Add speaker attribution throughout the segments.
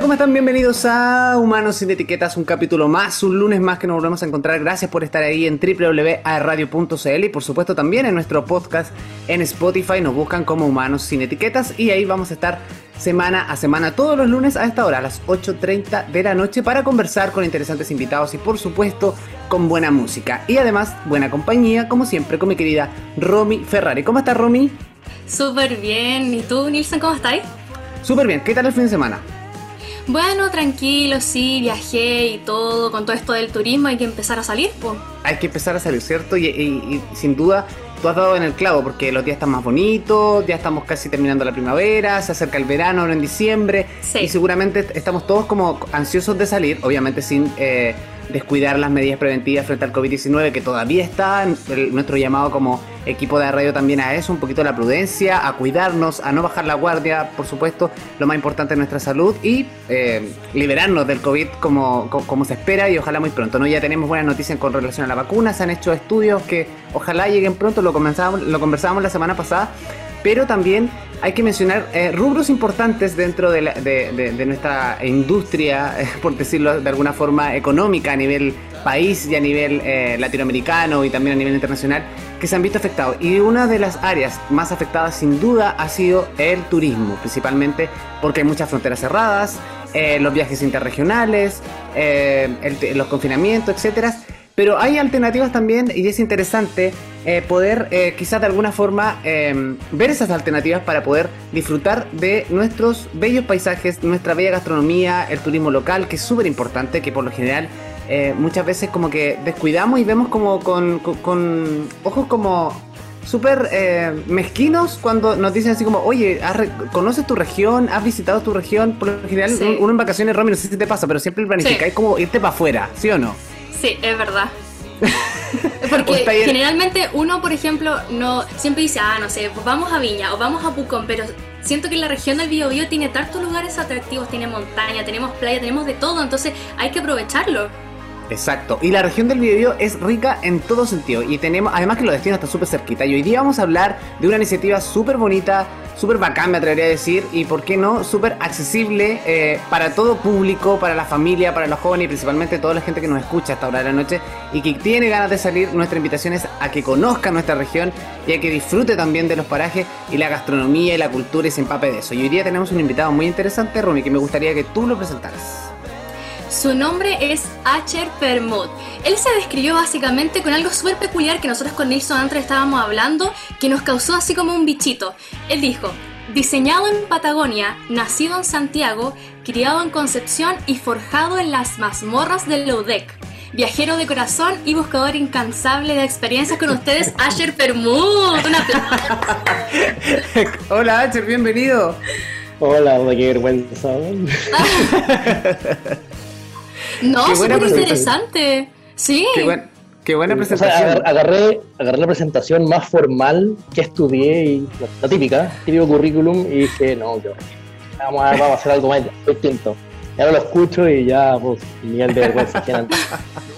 Speaker 1: Hola, ¿cómo están? Bienvenidos a Humanos sin Etiquetas, un capítulo más, un lunes más que nos volvemos a encontrar. Gracias por estar ahí en www.radio.cl y por supuesto también en nuestro podcast en Spotify. Nos buscan como Humanos sin Etiquetas y ahí vamos a estar semana a semana todos los lunes a esta hora, a las 8.30 de la noche, para conversar con interesantes invitados y por supuesto con buena música. Y además buena compañía, como siempre, con mi querida Romy Ferrari. ¿Cómo estás, Romy?
Speaker 2: Súper bien. ¿Y tú, Nilsson, cómo estás?
Speaker 1: Súper bien. ¿Qué tal el fin de semana?
Speaker 2: Bueno, tranquilo, sí, viajé y todo, con todo esto del turismo hay que empezar a salir, pues.
Speaker 1: Hay que empezar a salir, ¿cierto? Y, sin duda tú has dado en el clavo porque los días están más bonitos, ya estamos casi terminando la primavera, se acerca el verano ahora en diciembre y seguramente estamos todos como ansiosos de salir, obviamente sin... Eh, descuidar las medidas preventivas frente al COVID-19, que todavía está nuestro llamado como equipo de radio también a eso, un poquito la prudencia, a cuidarnos, a no bajar la guardia, por supuesto, lo más importante es nuestra salud y eh, liberarnos del COVID como, como, se espera y ojalá muy pronto. ¿no? Ya tenemos buenas noticias con relación a la vacuna, se han hecho estudios que ojalá lleguen pronto, lo, lo conversábamos la semana pasada, pero también hay que mencionar eh, rubros importantes dentro de, nuestra industria, por decirlo de alguna forma, económica a nivel país y a nivel eh, latinoamericano y también a nivel internacional, que se han visto afectados. Y una de las áreas más afectadas sin duda ha sido el turismo, principalmente porque hay muchas fronteras cerradas, eh, los viajes interregionales, los confinamientos, etcétera pero hay alternativas también y es interesante eh, poder eh, quizás de alguna forma em, ver esas alternativas para poder disfrutar de nuestros bellos paisajes, nuestra bella gastronomía, el turismo local, que es súper importante, que por lo general eh, muchas veces como que descuidamos y vemos como con, ojos como súper mezquinos cuando nos dicen así como, oye, ¿conoces tu región? ¿Has visitado tu región? Por lo general, uno en vacaciones, Romy, no sé si te pasa, pero siempre planifica, es como irte para afuera, ¿sí o no?
Speaker 2: Sí, es verdad. Porque generalmente uno, por ejemplo, no siempre dice, ah, no sé, pues vamos a Viña o vamos a Pucón, pero siento que la región del Biobío tiene tantos lugares atractivos, tiene montaña, tenemos playa, tenemos de todo, entonces hay que aprovecharlo.
Speaker 1: Exacto, y la región del Biobío es rica en todo sentido y tenemos, además que los destinos están súper cerquita y hoy día vamos a hablar de una iniciativa súper bonita súper bacán, me atrevería a decir, y por qué no, súper accesible eh, para todo público, para la familia, para los jóvenes y principalmente toda la gente que nos escucha hasta ahora de la noche y que tiene ganas de salir. Nuestra invitación es a que conozca nuestra región y a que disfrute también de los parajes y la gastronomía y la cultura y se empape de eso. Y hoy día tenemos un invitado muy interesante, Rumi, que me gustaría que tú lo presentaras.
Speaker 2: Su nombre es Acher Permut. Él se describió básicamente con algo súper peculiar que nosotros con Nilson antes estábamos hablando, que nos causó así como un bichito. Él dijo, diseñado en Patagonia, nacido en Santiago, criado en Concepción y forjado en las mazmorras del Loudec. Viajero de corazón y buscador incansable de experiencias con ustedes, Asher Permut.
Speaker 1: Hola Asher, bienvenido.
Speaker 3: Hola, qué vergüenza.
Speaker 2: No, súper interesante. Sí.
Speaker 1: Qué, buena presentación.
Speaker 3: agarré, agarré la presentación más formal que estudié y la, típica, típico currículum y dije, no, yo, vamos, a, vamos a hacer algo más distinto. Y ahora lo escucho y ya, pues, nivel de vergüenza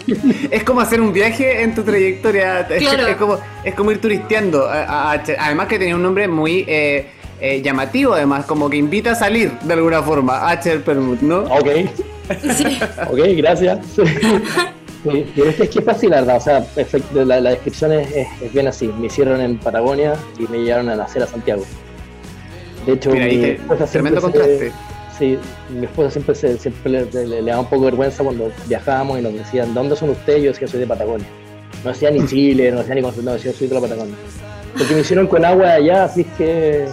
Speaker 1: es como hacer un viaje en tu trayectoria. Es, como, es como ir turisteando. Además que tenía un nombre muy eh, eh, llamativo, además, como que invita a salir de alguna forma. H. Permut, ¿no?
Speaker 3: Ok. Ok, gracias. es que es fácil, la verdad. O sea, la, descripción es, bien así. Me hicieron en Patagonia y me llevaron a nacer a Santiago. De hecho,
Speaker 1: mi tremendo contraste.
Speaker 3: sí, mi esposa siempre, se, siempre le, daba un poco de vergüenza cuando viajábamos y nos decían, ¿dónde son ustedes? Yo decía, soy de Patagonia. No decía ni Chile, no decía ni no, decía, soy de la Patagonia. Porque me hicieron con agua allá, así que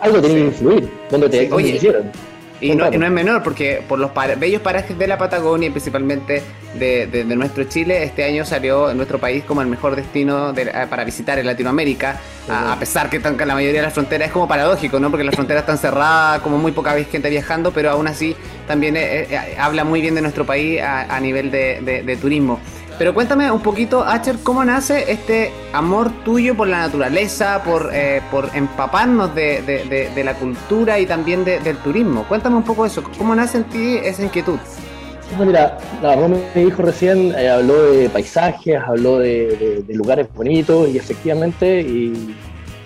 Speaker 3: algo tiene que influir. ¿Dónde te,
Speaker 1: me hicieron? Y no, es menor, porque por los bellos parajes de la Patagonia y principalmente de, nuestro Chile, este año salió en nuestro país como el mejor destino eh, para visitar en Latinoamérica, a, pesar que la mayoría de las fronteras es como paradójico, ¿no? Porque las fronteras están cerradas, como muy poca gente viajando, pero aún así también eh, eh, habla muy bien de nuestro país a, nivel de turismo. Pero cuéntame un poquito, Acher, ¿cómo nace este amor tuyo por la naturaleza, por, eh, por empaparnos de, la cultura y también del turismo? Cuéntame un poco eso, ¿cómo nace en ti esa inquietud?
Speaker 3: Mira, la Rome me dijo recién, eh, habló de paisajes, habló de, lugares bonitos y efectivamente, y,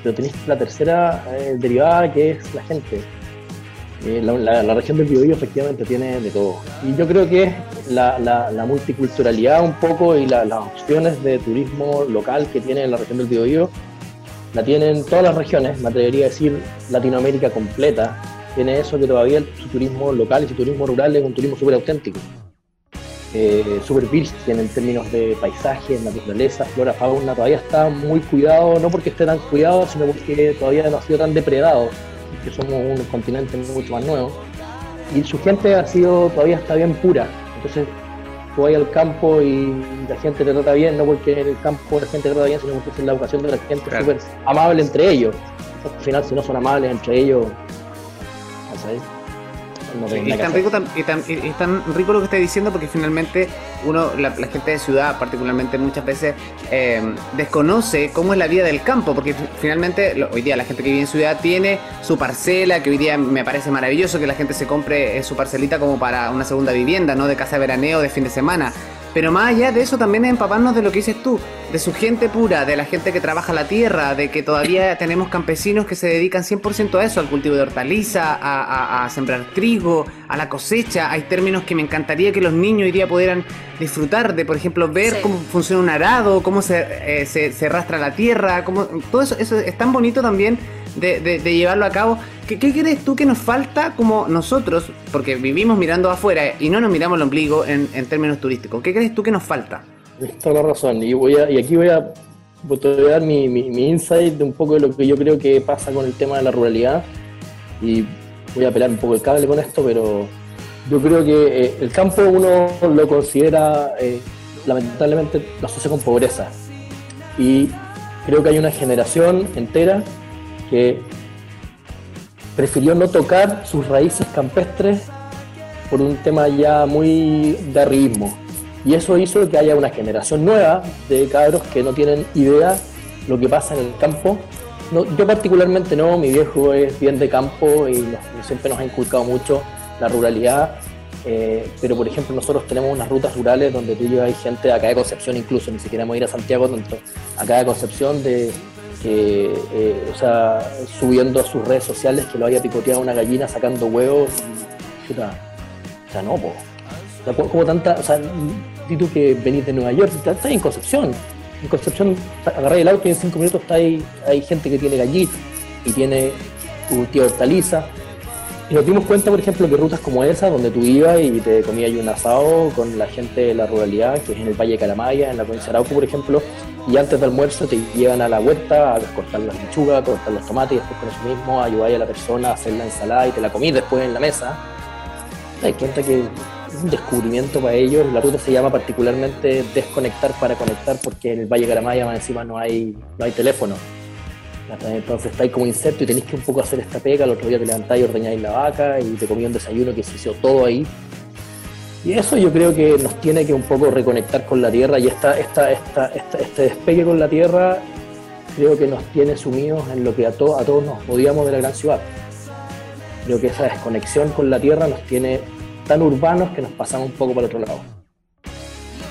Speaker 3: pero tenés la tercera eh, derivada que es la gente. Eh, la, región del Biobío efectivamente tiene de todo. Y yo creo que la, multiculturalidad un poco y las opciones de turismo local que tiene la región del Biobío la tienen todas las regiones, me atrevería a decir Latinoamérica completa, tiene eso que todavía su turismo local y su turismo rural es un turismo súper auténtico. Eh, súper virgen en términos de paisaje, naturaleza, flora, fauna, todavía está muy cuidado, no porque esté tan cuidado, sino porque todavía no ha sido tan depredado, que somos un continente mucho más nuevo. Y su gente ha sido, todavía está bien pura. Entonces, tú vas al campo y la gente te trata bien, no porque en el campo la gente te trata bien, sino porque es la educación de la gente súper amable entre ellos. Al final, si no son amables entre ellos,
Speaker 1: y, es tan rico, tan, rico lo que está diciendo porque finalmente uno, la, gente de ciudad particularmente muchas veces eh, desconoce cómo es la vida del campo, porque finalmente hoy día la gente que vive en ciudad tiene su parcela, que hoy día me parece maravilloso que la gente se compre eh, su parcelita como para una segunda vivienda, no de casa de veraneo de fin de semana. Pero más allá de eso también es empaparnos de lo que dices tú, de su gente pura, de la gente que trabaja la tierra, de que todavía tenemos campesinos que se dedican 100% a eso, al cultivo de hortaliza, a, sembrar trigo, a la cosecha. Hay términos que me encantaría que los niños hoy día pudieran disfrutar de, por ejemplo, ver cómo funciona un arado, cómo se, eh, se, se, rastra la tierra, cómo, todo eso, eso es tan bonito también de, llevarlo a cabo. ¿Qué, crees tú que nos falta como nosotros, porque vivimos mirando afuera y no nos miramos el ombligo en, términos turísticos? ¿Qué crees tú que nos falta?
Speaker 3: Toda la razón. Y, voy y aquí voy a, voy dar mi, mi, insight de un poco de lo que yo creo que pasa con el tema de la ruralidad. Y voy a pelar un poco el cable con esto, pero yo creo que eh, el campo uno lo considera, eh, lamentablemente, lo asocia con pobreza. Y creo que hay una generación entera que prefirió no tocar sus raíces campestres por un tema ya muy de arribismo. Y eso hizo que haya una generación nueva de cabros que no tienen idea lo que pasa en el campo. yo particularmente no, mi viejo es bien de campo y siempre nos ha inculcado mucho la ruralidad. Eh, pero por ejemplo nosotros tenemos unas rutas rurales donde tú llevas gente acá de Concepción incluso, ni siquiera ir a Santiago, tanto acá de Concepción de eh, o sea, subiendo a sus redes sociales que lo haya picoteado una gallina sacando huevos. o sea, no, como tanta, o sea, tú que venís de Nueva York, estás en Concepción. En Concepción agarré el auto y en cinco minutos está ahí, hay gente que tiene gallina y tiene tío hortaliza. Y nos dimos cuenta, por ejemplo, que rutas como esa, donde tú ibas y te comías un asado con la gente de la ruralidad, que es en el Valle de Calamaya, en la provincia de Arauco, por ejemplo, y antes del almuerzo te llevan a la huerta a cortar las lechugas, a cortar los tomates y después con eso mismo ayudar a la persona a hacer la ensalada y te la comís después en la mesa. Te das cuenta que es un descubrimiento para ellos. La ruta se llama particularmente desconectar para conectar porque en el Valle Caramaya más encima no hay, no hay teléfono. Entonces estáis como inserto y tenéis que un poco hacer esta pega. El otro día te levantáis y ordeñáis la vaca y te comí un desayuno que se hizo todo ahí y eso yo creo que nos tiene que un poco reconectar con la Tierra y esta, esta, esta, este despegue con la Tierra creo que nos tiene sumidos en lo que a, a todos nos odiamos de la gran ciudad. Creo que esa desconexión con la Tierra nos tiene tan urbanos que nos pasamos un poco para el otro lado.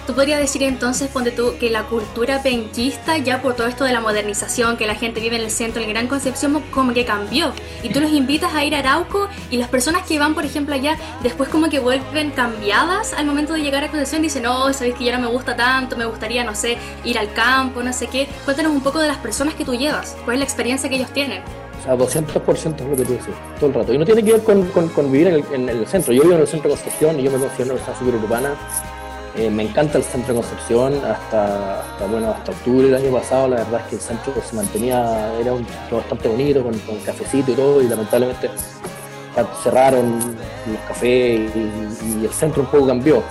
Speaker 2: Tú podrías decir entonces, ponte tú, que la cultura penquista, ya por todo esto de la modernización, que la gente vive en el centro, en Gran Concepción, como que cambió. Y tú los invitas a ir a Arauco y las personas que van, por ejemplo, allá, después como que vuelven cambiadas al momento de llegar a Concepción, dicen, no, sabes que ya no me gusta tanto, me gustaría, no sé, ir al campo, no sé qué. Cuéntanos un poco de las personas que tú llevas, cuál es la experiencia que ellos tienen.
Speaker 3: Sea, 200% es lo que tú dices, todo el rato. Y no tiene que ver con, con, vivir en el, en el, centro. Yo vivo en el centro de Concepción y yo me considero una persona súper urbana eh, me encanta el centro de Concepción hasta, bueno, hasta octubre del año pasado. La verdad es que el centro se mantenía, era un bastante bonito, con, cafecito y todo, y lamentablemente cerraron los cafés y, el centro un poco cambió.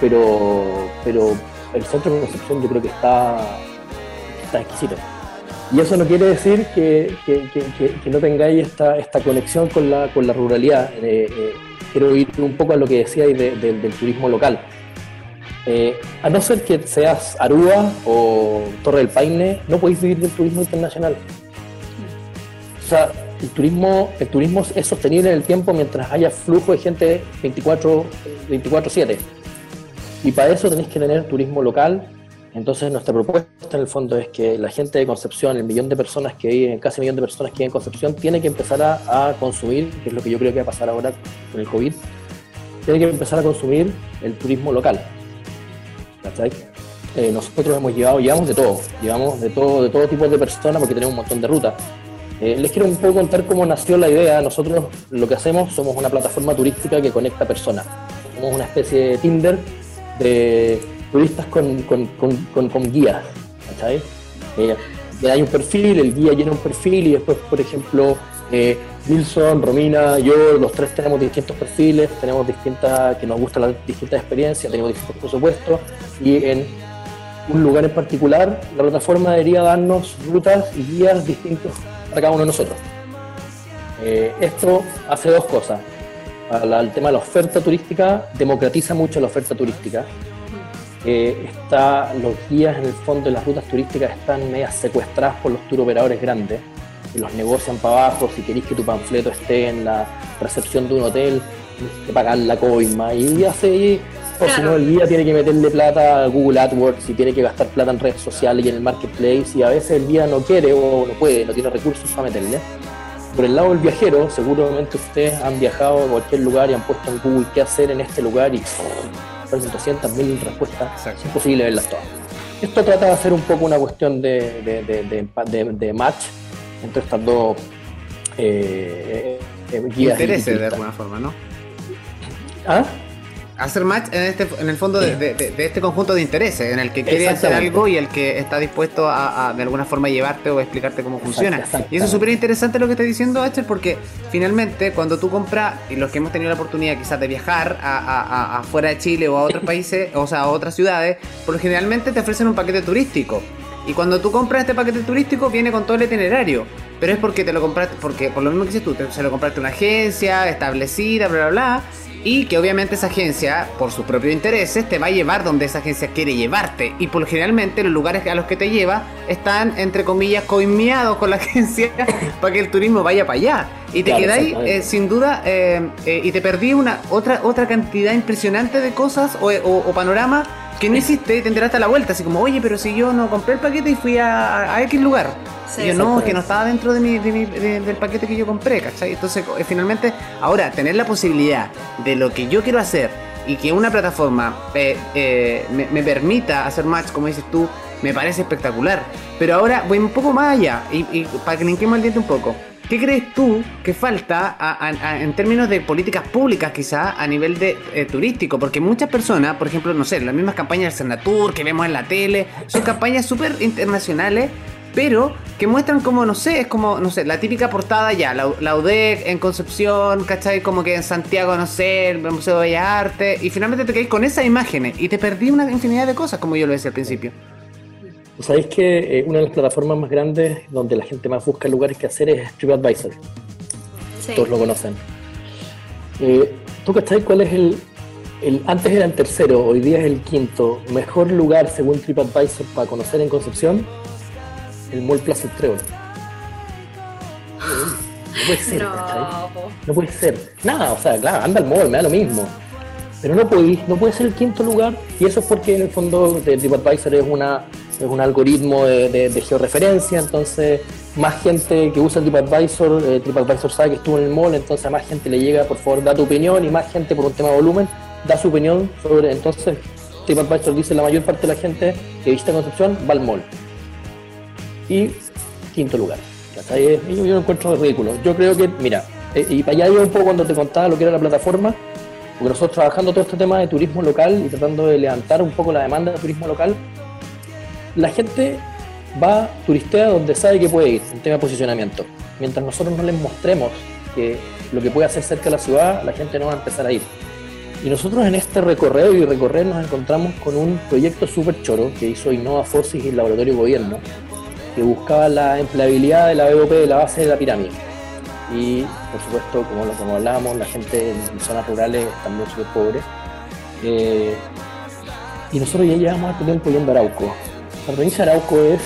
Speaker 3: Pero, pero el centro de Concepción yo creo que está, está exquisito. Y eso no quiere decir que, no tengáis esta, esta conexión con la, con la ruralidad. Eh, eh, quiero ir un poco a lo que decíais del turismo local. Eh, a no ser que seas Aruba o Torre del Paine, no podéis vivir del turismo internacional. O sea, el turismo, el turismo es sostenible en el tiempo mientras haya flujo de gente 24-7. y para eso tenéis que tener turismo local Entonces nuestra propuesta en el fondo es que la gente de Concepción, el millón de personas que viven, casi millón de personas que viven en Concepción, tiene que empezar a, consumir, que es lo que yo creo que va a pasar ahora con el COVID, tiene que empezar a consumir el turismo local. Eh, nosotros hemos llevado, llevamos de todo, llevamos de todo, de todo tipo de personas porque tenemos un montón de rutas. Eh, les quiero un poco contar cómo nació la idea. Nosotros lo que hacemos somos una plataforma turística que conecta personas. Somos una especie de Tinder de turistas con, con, con, con guías. ¿cachai? Eh, hay un perfil, el guía llena un perfil y después, por ejemplo, eh, Wilson, Romina, yo, los tres tenemos distintos perfiles, tenemos distintas, que nos gustan las distintas experiencias, tenemos distintos presupuestos y en un lugar en particular la plataforma debería darnos rutas y guías distintos para cada uno de nosotros. Eh, esto hace dos cosas. el tema de la oferta turística, democratiza mucho la oferta turística está, los guías en el fondo de las rutas turísticas están medias secuestradas por los tour operadores grandes, los negocian para abajo, si queréis que tu panfleto esté en la recepción de un hotel, tienes que pagar la coima y así, o si no el guía tiene que meterle plata a Google AdWords y tiene que gastar plata en redes sociales y en el marketplace y a veces el guía no quiere o no puede, no tiene recursos para meterle. Por el lado del viajero, seguramente ustedes han viajado a cualquier lugar y han puesto en Google qué hacer en este lugar y aparecen 200.000 respuestas, es imposible verlas todas. Esto trata de hacer un poco una cuestión de, de, match entre estas dos eh,
Speaker 1: eh, guías. Intereses de alguna forma, ¿no?
Speaker 3: ¿Ah?
Speaker 1: hacer match en este en el fondo de, este conjunto de intereses en el que quiere hacer algo y el que está dispuesto a, de alguna forma llevarte o explicarte cómo funciona y eso es súper interesante lo que está diciendo Acher porque finalmente cuando tú compras y los que hemos tenido la oportunidad quizás de viajar a, afuera de Chile o a otros países o sea a otras ciudades porque generalmente te ofrecen un paquete turístico y cuando tú compras este paquete turístico viene con todo el itinerario pero es porque te lo compraste porque por lo mismo que dices tú se lo compraste a una agencia establecida bla bla bla y que obviamente esa agencia, por sus propios intereses, te va a llevar donde esa agencia quiere llevarte. Y por generalmente los lugares a los que te lleva están, entre comillas, coimiados con la agencia para que el turismo vaya para allá. Y te quedáis, eh, sin duda, eh, eh, y te perdí una otra otra cantidad impresionante de cosas o, o, panoramas que no hiciste y te enteraste a la vuelta. Así como, oye, pero si yo no compré el paquete y fui a, a X lugar yo no, que no estaba dentro de mi, del paquete que yo compré, ¿cachai? Entonces, eh, finalmente, ahora, tener la posibilidad de lo que yo quiero hacer y que una plataforma eh, eh, me, permita hacer match, como dices tú, me parece espectacular. Pero ahora voy un poco más allá y, para que linquemos el diente un poco. ¿Qué crees tú que falta en términos de políticas públicas quizá a nivel de turístico? Porque muchas personas, por ejemplo, no sé, las mismas campañas del Senatur que vemos en la tele, son campañas súper internacionales pero que muestran como, no sé, es como, no sé, la típica portada ya, la, UDEC en Concepción, ¿cachai? Como que en Santiago, no sé, el Museo de Bellas Artes, y finalmente te caes con esas imágenes y te perdí una infinidad de cosas, como yo lo decía al principio.
Speaker 3: Sabéis que eh, una de las plataformas más grandes donde la gente más busca lugares que hacer es TripAdvisor. Sí. Todos lo conocen. Eh, ¿Tú cachai cuál es el, el, antes era el tercero, hoy día es el quinto mejor lugar según TripAdvisor para conocer en Concepción? el Mall Plaza Trébol. No puede ser, no. no puede ser. Nada, o sea, claro, anda al mall, me da lo mismo. Pero no puede, no puede ser el quinto lugar, y eso es porque en el fondo TripAdvisor es una es un algoritmo de, georreferencia, entonces más gente que usa TripAdvisor, eh, TripAdvisor sabe que estuvo en el mall, entonces a más gente le llega, por favor, da tu opinión, y más gente por un tema de volumen da su opinión sobre, entonces TripAdvisor dice la mayor parte de la gente que visita Concepción va al mall y quinto lugar. Yo lo encuentro ridículo. Yo creo que, mira, eh, y para allá iba un poco cuando te contaba lo que era la plataforma, porque nosotros trabajando todo este tema de turismo local y tratando de levantar un poco la demanda de turismo local, la gente va turistea donde sabe que puede ir, en tema de posicionamiento. Mientras nosotros no les mostremos que lo que puede hacer cerca de la ciudad, la gente no va a empezar a ir. Y nosotros en este recorrido y recorrer nos encontramos con un proyecto súper choro que hizo Innova Forces y el Laboratorio Gobierno, que buscaba la empleabilidad de la BOP de la base de la pirámide. Y por supuesto, como, como hablábamos, la gente en zonas rurales también súper pobre. Eh, y nosotros ya llevamos este tiempo yendo a Arauco. Provincia de Arauco es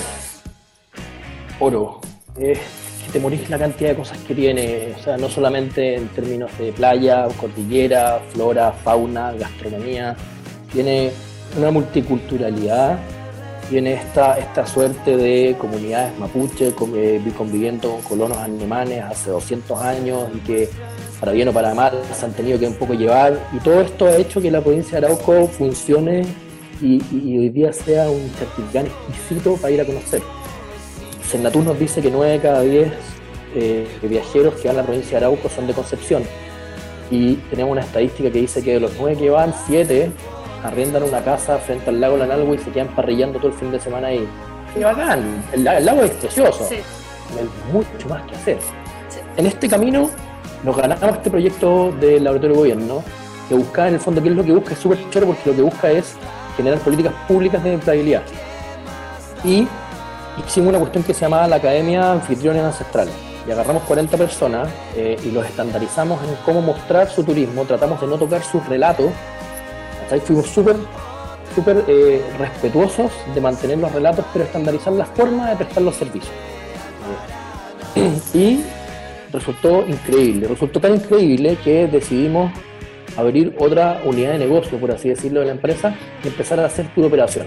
Speaker 3: oro. Es que te morís la cantidad de cosas que tiene. O sea, no solamente en términos de playa, cordillera, flora, fauna, gastronomía. Tiene una multiculturalidad tiene esta, esta suerte de comunidades mapuche eh, conviviendo con colonos alemanes hace 200 años y que para bien o para mal se han tenido que un poco llevar y todo esto ha hecho que la provincia de Arauco funcione y, hoy día sea un certificado exquisito para ir a conocer. Senatur nos dice que 9 de cada 10 eh, viajeros que van a la provincia de Arauco son de Concepción y tenemos una estadística que dice que de los 9 que van, 7 arriendan una casa frente al lago Lanalgo y se quedan parrillando todo el fin de semana ahí. ¡Qué bacán! El, lago es precioso. Hay mucho más que hacer. En este camino nos ganamos este proyecto del laboratorio de gobierno, que busca en el fondo, ¿qué es lo que busca? Es súper choro porque lo que busca es generar políticas públicas de empleabilidad. Y hicimos una cuestión que se llamaba la Academia Anfitriones Ancestrales. Y agarramos 40 personas eh, y los estandarizamos en cómo mostrar su turismo, tratamos de no tocar sus relatos Ahí fuimos súper súper eh, respetuosos de mantener los relatos, pero estandarizar la forma de prestar los servicios. Y resultó increíble, resultó tan increíble que decidimos abrir otra unidad de negocio, por así decirlo, de la empresa y empezar a hacer tu operación.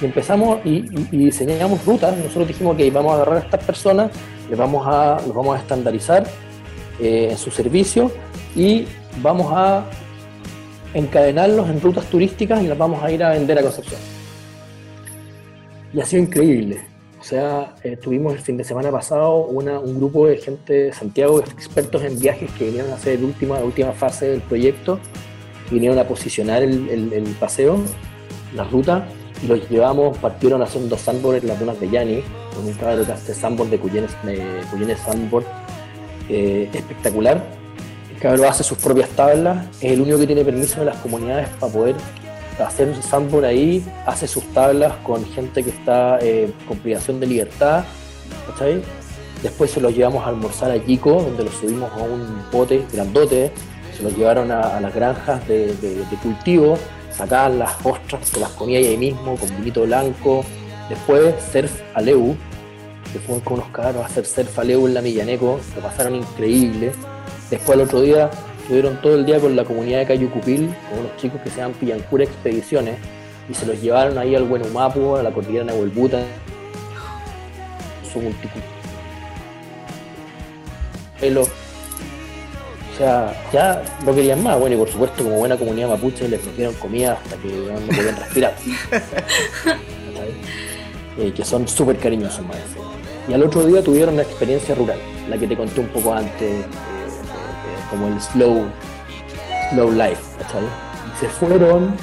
Speaker 3: Y empezamos y, diseñamos rutas. Nosotros dijimos que vamos a agarrar a estas personas, les vamos a, los vamos a estandarizar eh, en su servicio y vamos a encadenarlos en rutas turísticas y las vamos a ir a vender a Concepción. Y ha sido increíble. O sea, eh, tuvimos el fin de semana pasado un grupo de gente de Santiago, expertos en viajes, que vinieron a hacer la última, última fase del proyecto, vinieron a posicionar el, paseo, la ruta, y los llevamos, partieron haciendo sandboard en las dunas de Yani, con un cabrón que hace sandboard de Cuyenes, de Sandboard, eh, espectacular. Cabrón hace sus propias tablas, es el único que tiene permiso de las comunidades para poder hacer un sandboard ahí, hace sus tablas con gente que está eh, con privación de libertad, ¿cachai? Después se los llevamos a almorzar a Yico, donde los subimos a un bote grandote, se los llevaron a, las granjas de, cultivo, sacaban las ostras, se las comía ahí mismo, con vinito blanco. Después surf a Leu, que fueron con unos cabros a hacer surf a Leu en la Millaneco, lo pasaron increíble. Después al otro día estuvieron todo el día con la comunidad de Cayucupil, con unos chicos que se llaman Pillancura Expediciones, y se los llevaron ahí al Humapu, a la cordillera de Nahuelbuta, su pelo. O sea, ya no querían más. Bueno, y por supuesto, como buena comunidad mapuche, les metieron comida hasta que no podían respirar. Eh, que son súper cariñosos, más. Y al otro día tuvieron una experiencia rural, la que te conté un poco antes, como el slow, slow life, ¿cachai? Y se fueron,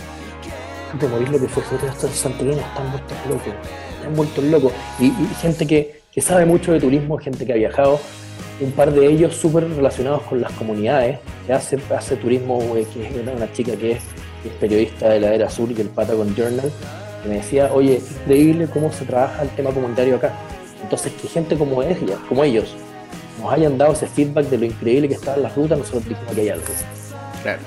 Speaker 3: de morir lo que fue, estos santorinos están muertos locos, están muertos locos. Y, gente que, que, sabe mucho de turismo, gente que ha viajado, un par de ellos súper relacionados con las comunidades, que hace, hace turismo, que es una, chica que es, periodista de la Era Sur y el Patagon Journal, que me decía, oye, es increíble cómo se trabaja el tema comunitario acá. Entonces, que gente como ella, como ellos, nos hayan dado ese feedback de lo increíble que estaban las rutas, nosotros dijimos que hay algo. Claro.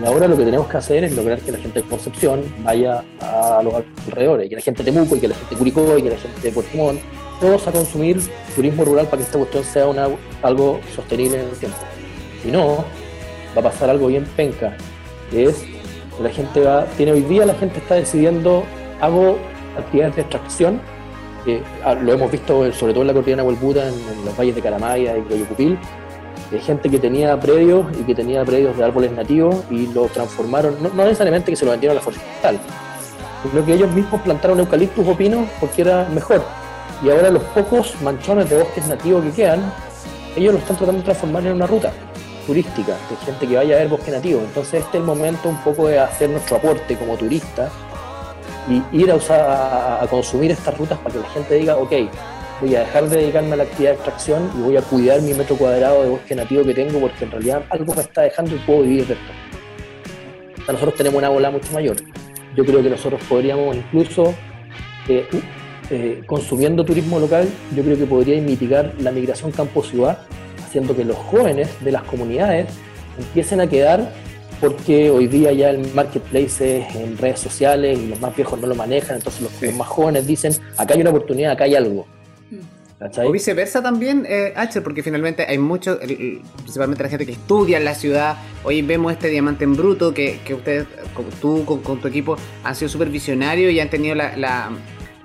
Speaker 3: y ahora lo que tenemos que hacer es lograr que la gente de Concepción vaya a los alrededores, que la gente de Temuco, y que la gente de Curicó, y que la gente de Puerto Montt, todos a consumir turismo rural para que esta cuestión sea una, algo sostenible en el tiempo. Si no, va a pasar algo bien penca, que es que la gente va, tiene hoy día la gente está decidiendo, hago actividades de extracción Ah, lo hemos visto sobre todo en la cordillera de en, en, los valles de Caramaya y Coyocupil, de gente que tenía predios y que tenía predios de árboles nativos y lo transformaron, no, necesariamente que se lo vendieron a la forestal, sino que ellos mismos plantaron eucaliptus o pinos porque era mejor. Y ahora los pocos manchones de bosques nativos que quedan, ellos lo están tratando de transformar en una ruta turística, de gente que vaya a ver bosque nativo. Entonces este es el momento un poco de hacer nuestro aporte como turista y ir a, usar, a, consumir estas rutas para que la gente diga, ok, voy a dejar de dedicarme a la actividad de extracción y voy a cuidar mi metro cuadrado de bosque nativo que tengo porque en realidad algo me está dejando y puedo vivir de esto. nosotros tenemos una bola mucho mayor. Yo creo que nosotros podríamos incluso, eh, eh, consumiendo turismo local, yo creo que podría mitigar la migración campo-ciudad, haciendo que los jóvenes de las comunidades empiecen a quedar porque hoy día ya el marketplace es en redes sociales y los más viejos no lo manejan, entonces los, más jóvenes dicen, acá hay una oportunidad, acá hay algo. Mm.
Speaker 1: O viceversa también, eh, porque finalmente hay mucho, principalmente la gente que estudia en la ciudad. Hoy vemos este diamante en bruto que, que ustedes, tú con, tu equipo, han sido súper visionarios y han tenido la,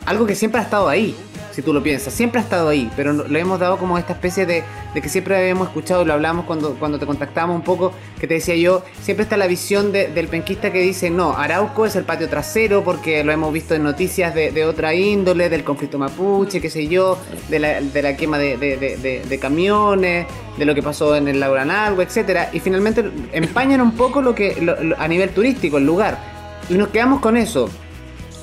Speaker 1: algo que siempre ha estado ahí si tú lo piensas. Siempre ha estado ahí, pero le hemos dado como esta especie de, que siempre habíamos escuchado, lo hablamos cuando, cuando te contactábamos un poco, que te decía yo, siempre está la visión del penquista que dice, no, Arauco es el patio trasero porque lo hemos visto en noticias de, otra índole, del conflicto mapuche, qué sé yo, de la, quema de, camiones, de lo que pasó en el lago Analgo, etcétera, y finalmente empañan un poco lo que a nivel turístico el lugar. Y nos quedamos con eso.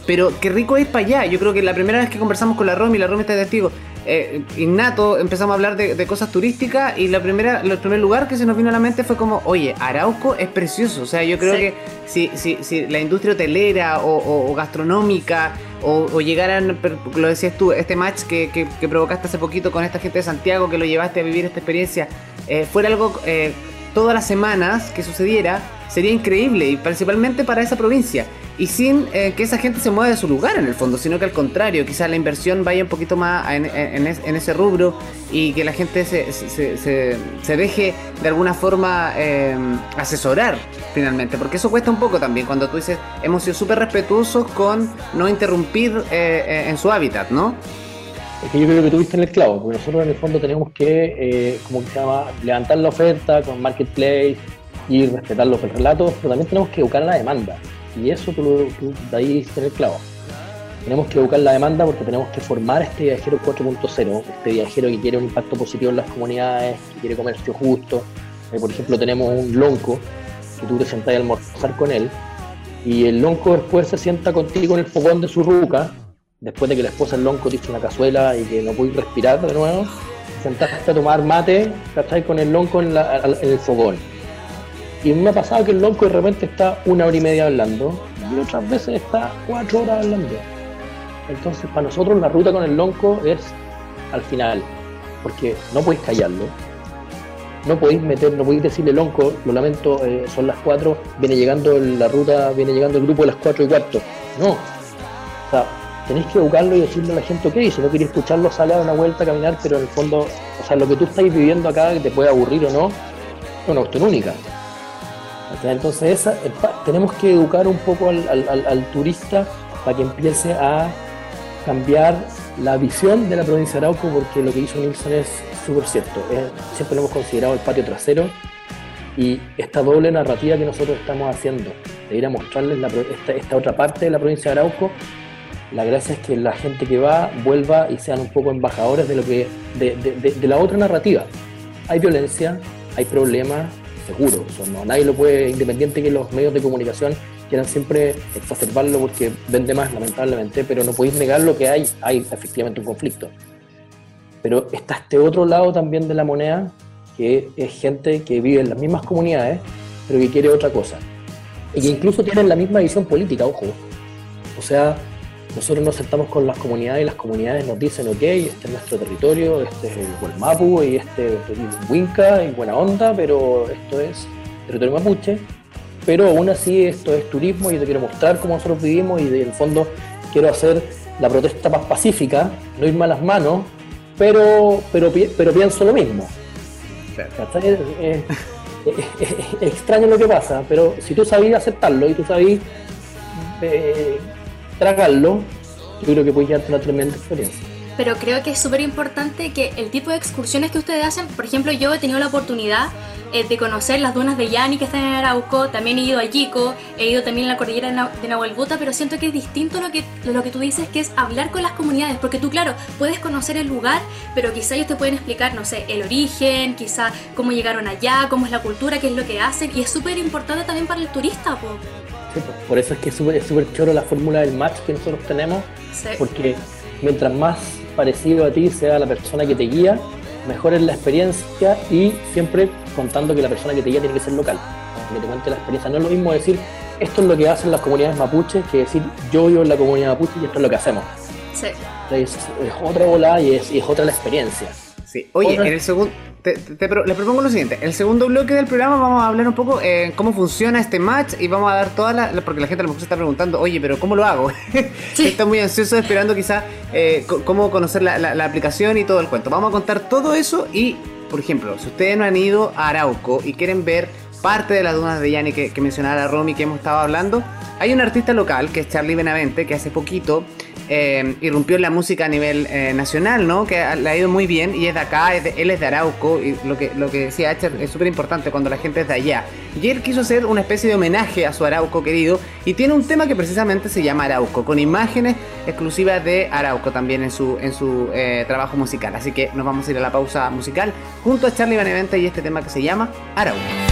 Speaker 1: Pero qué rico es para allá. Yo creo que la primera vez que conversamos con la Romy, la Romy está de testigo, eh, innato, empezamos a hablar de, cosas turísticas y la primera, el primer lugar que se nos vino a la mente fue como, oye, Arauco es precioso. O sea, yo creo que si, si, si, la industria hotelera o, gastronómica o, llegaran, lo decías tú, este match que, que, provocaste hace poquito con esta gente de Santiago, que lo llevaste a vivir esta experiencia, eh, fuera algo eh, todas las semanas que sucediera, sería increíble y principalmente para esa provincia y sin eh, que esa gente se mueva de su lugar en el fondo, sino que al contrario, quizás la inversión vaya un poquito más en, ese rubro y que la gente se, se, deje de alguna forma em, asesorar finalmente, porque eso cuesta un poco también cuando tú dices, hemos sido súper respetuosos con no interrumpir eh, eh, en su hábitat, ¿no?
Speaker 3: Es que yo creo que tuviste en el clavo, porque nosotros en el fondo tenemos que, como que se llama, levantar la oferta con marketplace y respetar los relatos, pero también tenemos que educar la demanda. Y eso tú, de ahí diste el clavo. Tenemos que educar la demanda porque tenemos que formar este viajero 4.0, este viajero que quiere un impacto positivo en las comunidades, que quiere comercio justo. Eh, por ejemplo, tenemos un lonco que tú te sentás a almorzar con él y el lonco después se sienta contigo en el fogón de su ruca, después de que la esposa del lonco te hizo una cazuela y que no puedes respirar de nuevo, te sentaste a tomar mate, ¿cachai? Con el lonco en el fogón y me ha pasado que el lonco de repente está una hora y media hablando y otras veces está cuatro horas hablando. Entonces, para nosotros la ruta con el lonco es al final, porque no podéis callarlo, no podéis meter, no podéis decirle lonco, lo lamento, eh, son las cuatro, viene llegando la ruta, viene llegando el grupo de las cuatro y cuarto. No. O sea, tenéis que educarlo y decirle a la gente, ok, si no queréis escucharlo, sale a dar una vuelta a caminar, pero en el fondo, o sea, lo que tú estáis viviendo acá, que te puede aburrir o no, es una cuestión única. Entonces tenemos que educar un poco al, turista para que empiece a cambiar la visión de la provincia de Arauco, porque lo que hizo Nilsson es súper cierto. siempre lo hemos considerado el patio trasero y esta doble narrativa que nosotros estamos haciendo, de ir a mostrarles esta, otra parte de la provincia de Arauco, la gracia es que la gente que va vuelva y sean un poco embajadores de lo que de la otra narrativa. Hay violencia, hay problemas, seguro. no, nadie lo puede, independiente que los medios de comunicación quieran siempre exacerbarlo porque vende más, lamentablemente, pero no podéis negar lo que hay, hay efectivamente un conflicto. Pero está este otro lado también de la moneda, que es gente que vive en las mismas comunidades, pero que quiere otra cosa. Y que incluso tienen la misma visión política, ojo. O sea, nosotros nos sentamos con las comunidades y las comunidades nos dicen, ok, este es nuestro territorio, este es el Gualmapu y este es Winca y buena onda, pero esto es territorio mapuche. Pero aún así esto es turismo y yo te quiero mostrar cómo nosotros vivimos y en el fondo quiero hacer la protesta más pacífica, no irme a las manos, pero, pero, pero pienso lo mismo. Es, extraño lo que pasa, pero si tú sabías aceptarlo y tú sabías eh, tragarlo, yo creo que puede llevarte una tremenda experiencia.
Speaker 2: Pero creo que es súper importante que el tipo de excursiones que ustedes hacen, por ejemplo, yo he tenido la oportunidad eh, de conocer las dunas de Yani que están en Arauco, también he ido a Yico, he ido también a la cordillera de Nahuelbuta, pero siento que es distinto lo que, lo que tú dices, que es hablar con las comunidades, porque tú, claro, puedes conocer el lugar, pero quizá ellos te pueden explicar, no sé, el origen, quizá cómo llegaron allá, cómo es la cultura, qué es lo que hacen, y es súper importante también para el turista, pues.
Speaker 3: Por eso es que es súper choro la fórmula del match que nosotros tenemos, porque mientras más parecido a ti sea la persona que te guía, mejor es la experiencia y siempre contando que la persona que te guía tiene que ser local, que te cuente la experiencia. No es lo mismo decir esto es lo que hacen las comunidades mapuches que decir yo vivo en la comunidad mapuche y esto es lo que hacemos.
Speaker 2: Sí.
Speaker 3: Es, otra bola y es, otra la experiencia.
Speaker 1: Sí. Oye, en el segundo
Speaker 4: les propongo lo siguiente. El segundo bloque del programa vamos a hablar un poco eh, cómo funciona este match y vamos a dar todas las... Porque la gente a lo mejor se está preguntando, oye, pero ¿cómo lo hago? está muy ansioso esperando quizás eh, cómo conocer la, aplicación y todo el cuento. Vamos a contar todo eso y, por ejemplo, si ustedes no han ido a Arauco y quieren ver parte de las dunas de Yanni que, que mencionaba la Romy que hemos estado hablando, hay un artista local que es Charlie Benavente que hace poquito eh, irrumpió en la música a nivel eh, nacional, ¿no? Que le ha ido muy bien y es de acá, él es de Arauco y lo que, lo que decía Acher es súper importante cuando la gente es de allá. Y él quiso hacer una especie de homenaje a su Arauco querido y tiene un tema que precisamente se llama Arauco, con imágenes exclusivas de Arauco también en su, en su eh, trabajo musical. Así que nos vamos a ir a la pausa musical junto a Charlie Benavente y este tema que se llama Arauco.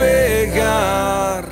Speaker 1: pegar.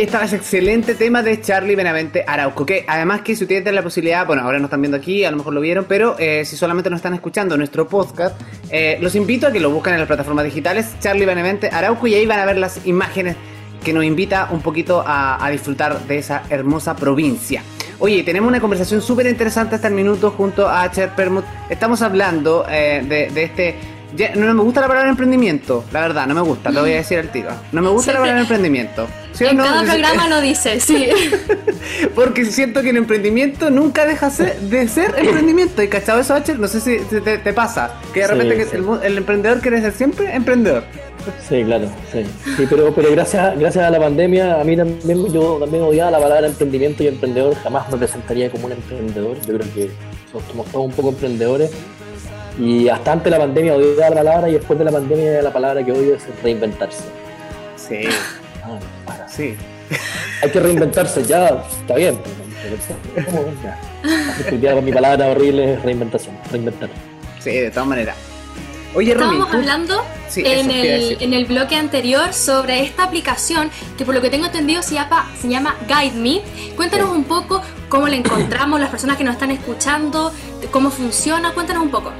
Speaker 1: Ahí estaba ese excelente tema de Charlie Benavente Arauco, que además que si ustedes tienen la posibilidad, bueno, ahora no están viendo aquí, a lo mejor lo vieron, pero eh, si solamente nos están escuchando nuestro podcast, eh, los invito a que lo busquen en las plataformas digitales, Charlie Benavente Arauco, y ahí van a ver las imágenes que nos invita un poquito a, disfrutar de esa hermosa provincia. Oye, tenemos una conversación súper interesante hasta el minuto junto a Cher Permut. Estamos hablando eh, de este no, me gusta la palabra emprendimiento, la verdad, no me gusta, lo voy a decir al tiro. No me gusta la palabra emprendimiento.
Speaker 2: en cada programa lo dice, sí.
Speaker 1: Porque siento que el emprendimiento nunca deja de ser emprendimiento. ¿Y cachado eso, H? No sé si te, pasa. Que de repente el, emprendedor quiere ser siempre emprendedor.
Speaker 3: Sí, claro, sí. sí pero, pero gracias, gracias a la pandemia, a mí también, yo también odiaba la palabra emprendimiento y emprendedor. Jamás me presentaría como un emprendedor. Yo creo que somos todos un poco emprendedores y hasta antes de la pandemia odiaba la palabra y después de la pandemia la palabra que odio es reinventarse.
Speaker 1: Sí.
Speaker 3: Ah, sí. Hay que reinventarse, ya, está bien. Ya. con mi palabra horrible es reinventación, reinventar.
Speaker 1: Sí, de todas maneras.
Speaker 2: Oye, Estábamos hablando en, el, en, el, bloque anterior sobre esta aplicación que por lo que tengo entendido se llama, se llama Guide Me. Cuéntanos un poco cómo la encontramos, las personas que nos están escuchando, cómo funciona, cuéntanos un poco.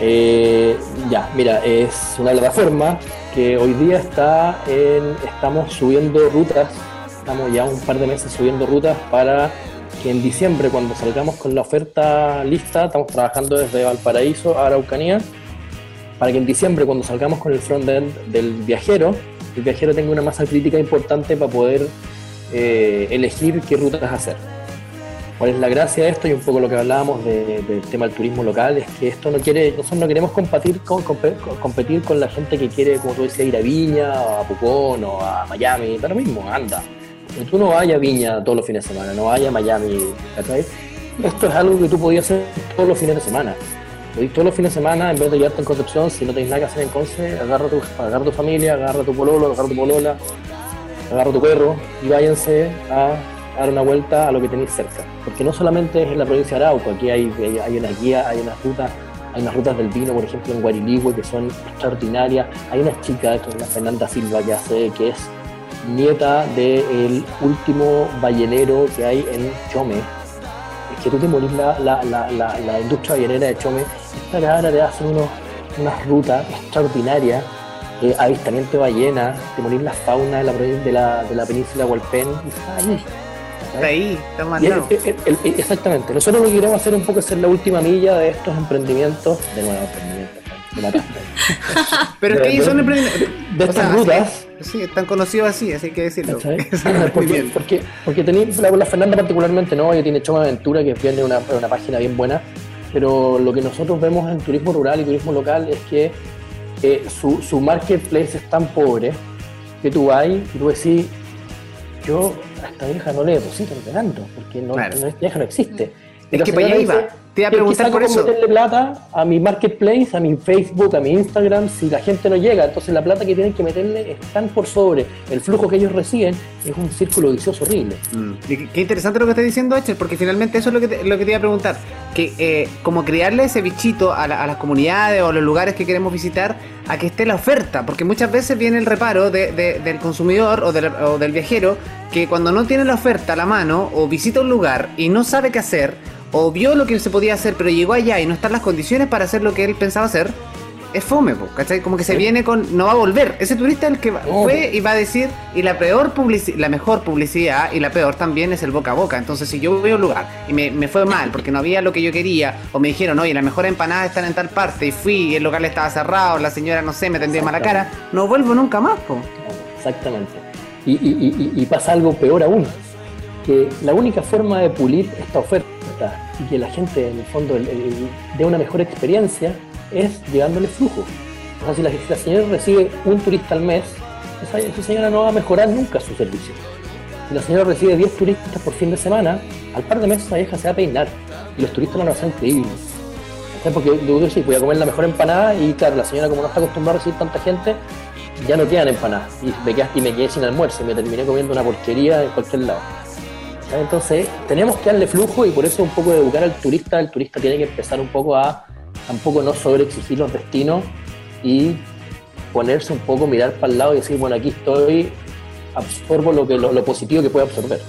Speaker 3: Eh, ya, mira, es una plataforma que hoy día está en, estamos subiendo rutas, estamos ya un par de meses subiendo rutas para que en diciembre cuando salgamos con la oferta lista, estamos trabajando desde Valparaíso a Araucanía, para que en diciembre cuando salgamos con el front-end del viajero, el viajero tenga una masa crítica importante para poder eh, elegir qué rutas hacer. ¿Cuál es la gracia de esto? Y un poco lo que hablábamos del tema del turismo local, es que esto no quiere, nosotros no queremos competir con, la gente que quiere, como tú decías, ir a Viña, a Pucón o a Miami, pero mismo, anda. tú no vayas a Viña todos los fines de semana, no vayas a Miami, Esto es algo que tú podías hacer todos los fines de semana. Todos los fines de semana, en vez de llevarte en Concepción, si no tienes nada que hacer en Conce, agarra tu, agarra tu familia, agarra tu pololo, agarra tu polola, agarra tu perro y váyanse a dar una vuelta a lo que tenéis cerca. Porque no solamente es en la provincia de Arauco, aquí hay, hay una guía, hay unas rutas, hay unas rutas del vino, por ejemplo, en Guariligüe, que son extraordinarias. Hay una chica, que es la Fernanda Silva, que hace, que es nieta del último ballenero que hay en Chome. Es que tú te morís la, la, la, la, industria ballenera de Chome. Esta cara te hace unos, unas rutas extraordinarias eh, avistamiento de ballena, te morís la fauna de la, de la, de la península de Hualpén, y
Speaker 1: Está ahí, está
Speaker 3: mandado. exactamente. Nosotros lo que queremos hacer un poco es ser la última milla de estos emprendimientos. De nuevo, emprendimientos.
Speaker 1: Pero es que ellos son emprendimientos.
Speaker 3: De estas rutas.
Speaker 1: Sí, están conocidos así, así que decirlo.
Speaker 3: porque, porque, porque tenéis, la, Fernanda particularmente no, ella tiene Choma Aventura, que tiene una, una página bien buena, pero lo que nosotros vemos en turismo rural y turismo local es que eh, su, su marketplace es tan pobre que tú vas y tú decís, yo a esta vieja no le deposito el tanto, porque no, esta vieja no existe.
Speaker 1: Es que para allá iba. Te iba a preguntar por eso.
Speaker 3: meterle plata a mi marketplace, a mi Facebook, a mi Instagram, si la gente no llega. Entonces la plata que tienen que meterle están por sobre. El flujo que ellos reciben es un círculo vicioso horrible.
Speaker 1: Mm. qué interesante lo que está diciendo Echer, porque finalmente eso es lo que te, lo que te iba a preguntar. Que eh, como crearle ese bichito a, las comunidades o a los lugares que queremos visitar a que esté la oferta. Porque muchas veces viene el reparo del consumidor o del, o del viajero que cuando no tiene la oferta a la mano o visita un lugar y no sabe qué hacer o vio lo que se podía hacer, pero llegó allá y no están las condiciones para hacer lo que él pensaba hacer, es fome, ¿cachai? Como que se viene con. No va a volver. Ese turista es el que fue y va a decir. Y la peor publicidad, la mejor publicidad y la peor también es el boca a boca. Entonces, si yo voy a un lugar y me, fue mal porque no había lo que yo quería, o me dijeron, oye, las mejores empanadas están en tal parte, y fui y el local estaba cerrado, la señora, no sé, me tendió mala cara, no vuelvo nunca más, po.
Speaker 3: Exactamente. y pasa algo peor aún. Que la única forma de pulir esta oferta y que la gente, en el fondo, dé una mejor experiencia es llevándole flujo. O sea, si la, señora recibe un turista al mes, esa, señora no va a mejorar nunca su servicio. Si la señora recibe 10 turistas por fin de semana, al par de meses esa vieja se va a peinar y los turistas van a ser increíbles. Porque yo decir, voy a comer la mejor empanada y claro, la señora como no está acostumbrada a recibir tanta gente, ya no quedan empanadas. Y me quedé sin almuerzo y me terminé comiendo una porquería en cualquier lado. Entonces, tenemos que darle flujo y por eso un poco de educar al turista. El turista tiene que empezar un poco a tampoco no sobreexigir los destinos y ponerse un poco, mirar para el lado y decir, bueno, aquí estoy absorbo lo, que, lo, positivo que puede absorber.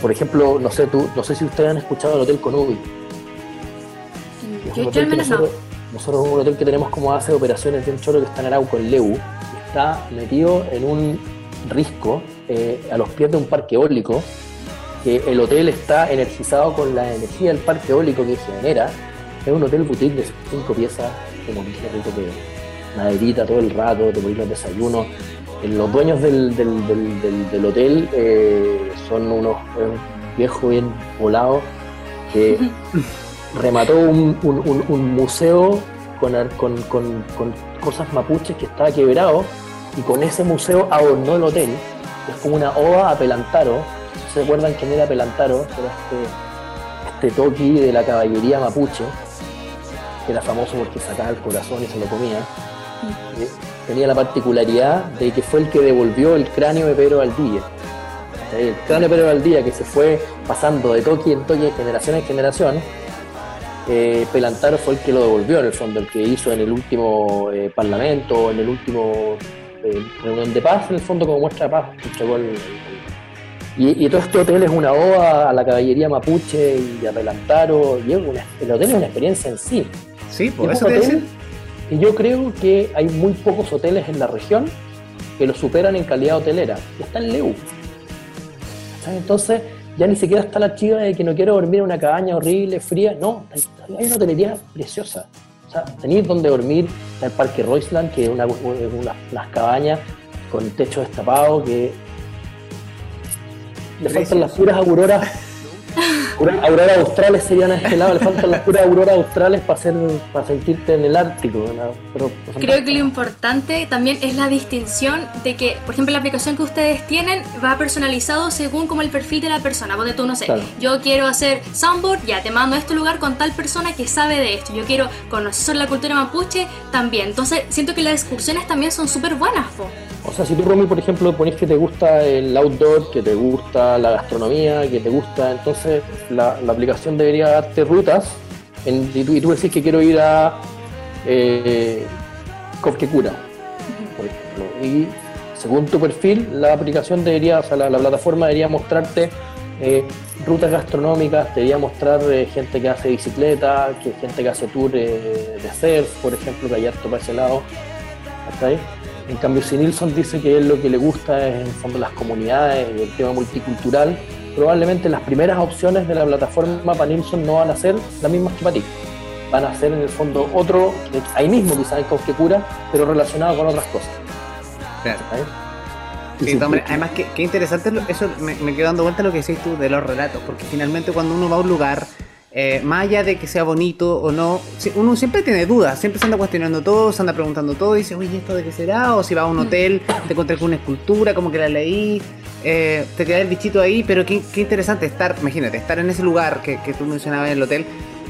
Speaker 3: por ejemplo, no sé, tú, no sé si ustedes han escuchado el Hotel Conubi.
Speaker 2: Yo, al menos
Speaker 3: nosotros, no. Nosotros un hotel que tenemos como de operaciones de un choro que está en Arauco, en Leu, está metido en un risco eh, a los pies de un parque eólico, que el hotel está energizado con la energía del parque eólico que genera. Es un hotel boutique de cinco piezas, como dije rico que maderita todo el rato, te podéis los desayunos. Eh, los dueños del, del, hotel eh, son unos viejos bien volados que remató un, museo con, con, cosas mapuches que estaba quebrado y con ese museo adornó el hotel. Es como una oda a Pelantaro. ¿Se acuerdan quién era Pelantaro? Era este, este toqui de la caballería mapuche, que era famoso porque sacaba el corazón y se lo comía. Eh, tenía la particularidad de que fue el que devolvió el cráneo de Pedro Valdivia. El cráneo de Pedro Valdivia que se fue pasando de toqui en de generación en generación, eh, Pelantaro fue el que lo devolvió en el fondo, el que hizo en el último eh, parlamento, en el último eh, reunión de paz, en el fondo como muestra de paz. y, todo este hotel es una oda a la caballería mapuche y a Pelantaro, y el hotel es una experiencia en sí.
Speaker 1: Sí, por eso hotel,
Speaker 3: Y yo creo que hay muy pocos hoteles en la región que lo superan en calidad hotelera. Y está en Leu. Entonces, ya ni siquiera está la chiva de que no quiero dormir en una cabaña horrible, fría. No, hay una hotelería preciosa. O sea, tenéis donde dormir, está el Parque Roisland, que es una, unas cabañas con techo destapado, que le faltan las puras auroras auroras australes serían a este lado, le faltan las puras auroras australes para, hacer, para sentirte en el Ártico.
Speaker 2: Creo que lo importante también es la distinción de que, por ejemplo, la aplicación que ustedes tienen va personalizado según como el perfil de la persona. Porque tú, no sé, yo quiero hacer soundboard, ya te mando a este lugar con tal persona que sabe de esto. Yo quiero conocer sobre la cultura mapuche también. Entonces, siento que las excursiones también son súper buenas.
Speaker 3: O sea, si tú, Romy, por ejemplo, pones que te gusta el outdoor, que te gusta la gastronomía, que te gusta, entonces la, aplicación debería darte rutas y, tú, decís que quiero ir a eh, por ejemplo. Y según tu perfil, la aplicación debería, o sea, la, plataforma debería mostrarte eh, rutas gastronómicas, debería mostrar eh, gente que hace bicicleta, que gente que hace tour de surf, por ejemplo, que hay harto para ese lado. ¿Está ahí? En cambio, si Nilsson dice que él lo que le gusta es en fondo las comunidades y el tema multicultural, probablemente las primeras opciones de la plataforma para Nilsson no van a ser las mismas que para ti. Van a ser en el fondo otro, ahí mismo quizás en cura, pero relacionado con otras cosas.
Speaker 1: Claro. Sí, además, qué, qué interesante, eso me, me quedo dando vuelta lo que decís tú de los relatos, porque finalmente cuando uno va a un lugar eh, más allá de que sea bonito o no, uno siempre tiene dudas, siempre se anda cuestionando todo, se anda preguntando todo, y dice, oye, ¿esto de qué será? O si va a un mm. hotel, te encontré con una escultura, como que la leí, eh, te queda el bichito ahí, pero qué, interesante estar, imagínate, estar en ese lugar que, que tú mencionabas en el hotel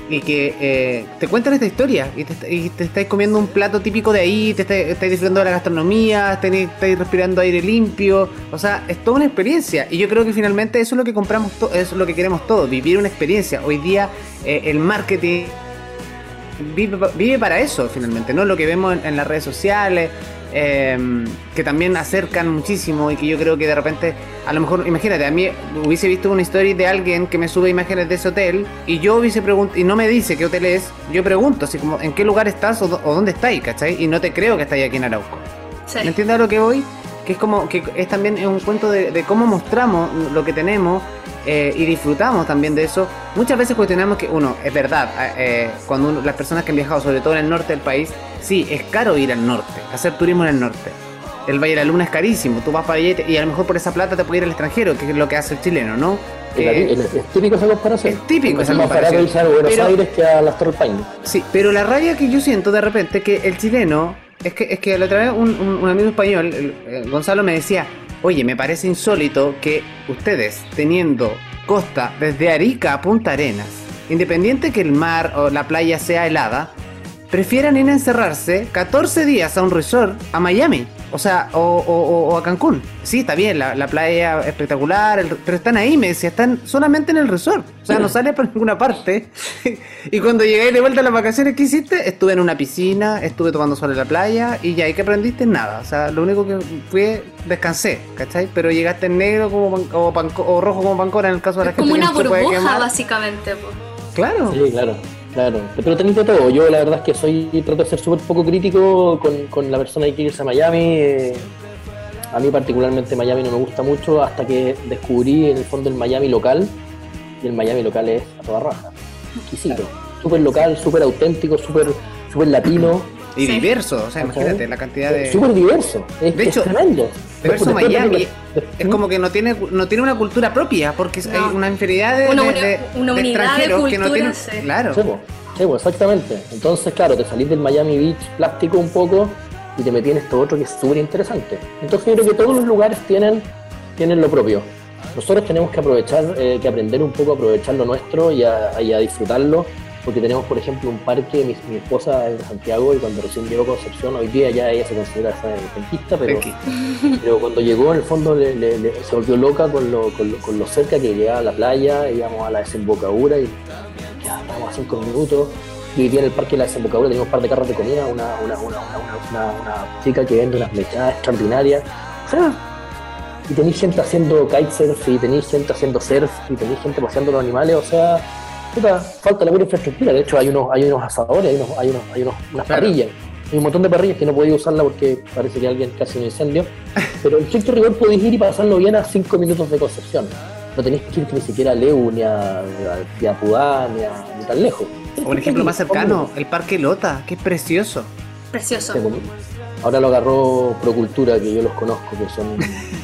Speaker 1: y que eh, te cuentan esta historia y te, estáis comiendo un plato típico de ahí, te estáis, disfrutando de la gastronomía, estáis, respirando aire limpio, o sea, es toda una experiencia y yo creo que finalmente eso es lo que compramos, eso es lo que queremos todos, vivir una experiencia. Hoy día eh, el marketing vive, para eso finalmente, no lo que vemos en las redes sociales, Em, que también acercan muchísimo y que yo creo que de repente, a lo mejor, imagínate, a mí hubiese visto una historia de alguien que me sube imágenes de ese hotel y yo hubiese preguntado, y no me dice qué hotel es, yo pregunto, así como, ¿en qué lugar estás o, dónde estáis, cachai? Y no te creo que estáis aquí en Arauco. ¿Me entiendes a lo que voy? Que es como, que es también un cuento de cómo mostramos lo que tenemos eh, y disfrutamos también de eso. Muchas veces cuestionamos que, uno, es verdad, eh, eh, cuando las personas que han viajado, sobre todo en el norte del país, sí, es caro ir al norte, hacer turismo en el norte. El Valle de la Luna es carísimo, tú vas para allá y a lo mejor por esa plata te puede ir al extranjero, que es lo que hace el chileno, ¿no?
Speaker 3: es típico esa comparación.
Speaker 1: Es típico esa
Speaker 3: comparación. Es más barato Buenos Aires que a las Torres.
Speaker 1: Sí, pero la rabia que yo siento de repente que el chileno, es que, es que la otra vez un, amigo español, Gonzalo, me decía, oye, me parece insólito que ustedes, teniendo costa desde Arica a Punta Arenas, independiente que el mar o la playa sea helada, prefieran ir a encerrarse 14 días a un resort a Miami. O sea, o, a Cancún. Sí, está bien, la, playa espectacular, pero están ahí, me decía, están solamente en el resort. O sea, no sale por ninguna parte. y cuando llegué de vuelta a las vacaciones, ¿qué hiciste? Estuve en una piscina, estuve tomando sol en la playa y ya, ¿y que aprendiste? Nada. O sea, lo único que fue, descansé, ¿cachai? Pero llegaste en negro como, o, rojo como pancora en el caso de la
Speaker 2: gente. Como una burbuja, básicamente.
Speaker 1: Claro.
Speaker 3: Sí, claro. Claro, pero tenéis de todo. Yo la verdad es que soy trato de ser súper poco crítico con, la persona que quiere irse a Miami. Eh, a mí particularmente Miami no me gusta mucho hasta que descubrí en el fondo el Miami local. Y el Miami local es a toda raja. Exquisito. Súper local, súper auténtico, súper super latino.
Speaker 1: Y diverso, o sea, imagínate la cantidad de.
Speaker 3: Súper diverso. Es, de hecho, tremendo.
Speaker 1: Pero eso Miami es como que no tiene, no tiene una cultura propia, porque hay una infinidad de, extranjeros que no tienen. Claro.
Speaker 3: Sí, exactamente. Entonces, claro, te salís del Miami Beach plástico un poco y te metí en esto otro que es súper interesante. Entonces, yo creo que todos los lugares tienen, tienen lo propio. Nosotros tenemos que aprovechar, eh, que aprender un poco a aprovechar lo nuestro y a, y a disfrutarlo porque tenemos, por ejemplo, un parque, mi, esposa es de Santiago y cuando recién llegó a Concepción, hoy día ya ella se considera penquista, pero, pero cuando llegó en el fondo se volvió loca con lo, con, lo, cerca que llegaba a la playa, íbamos a la desembocadura y ya estábamos a cinco minutos. Y hoy día en el parque de la desembocadura teníamos un par de carros de comida, una, una, una, una chica que vende unas mechadas extraordinarias. y tenéis gente haciendo kitesurf, y tenéis gente haciendo surf, y tenéis gente paseando los animales, o sea, falta la buena infraestructura. De hecho, hay unos, hay unos asadores, hay, unos, hay, unos, hay unos, unas parrillas. Hay un montón de parrillas que no podía usarla porque parece que alguien casi un incendio. Pero en estricto rigor podéis ir y pasarlo bien a 5 minutos de Concepción. No tenéis que ir ni siquiera a Leu, ni a, a, Pudá, ni, a, ni tan lejos.
Speaker 1: Un ejemplo más cercano, el Parque Lota, que es precioso.
Speaker 2: Precioso.
Speaker 3: Ahora lo agarró Procultura, que yo los conozco, que son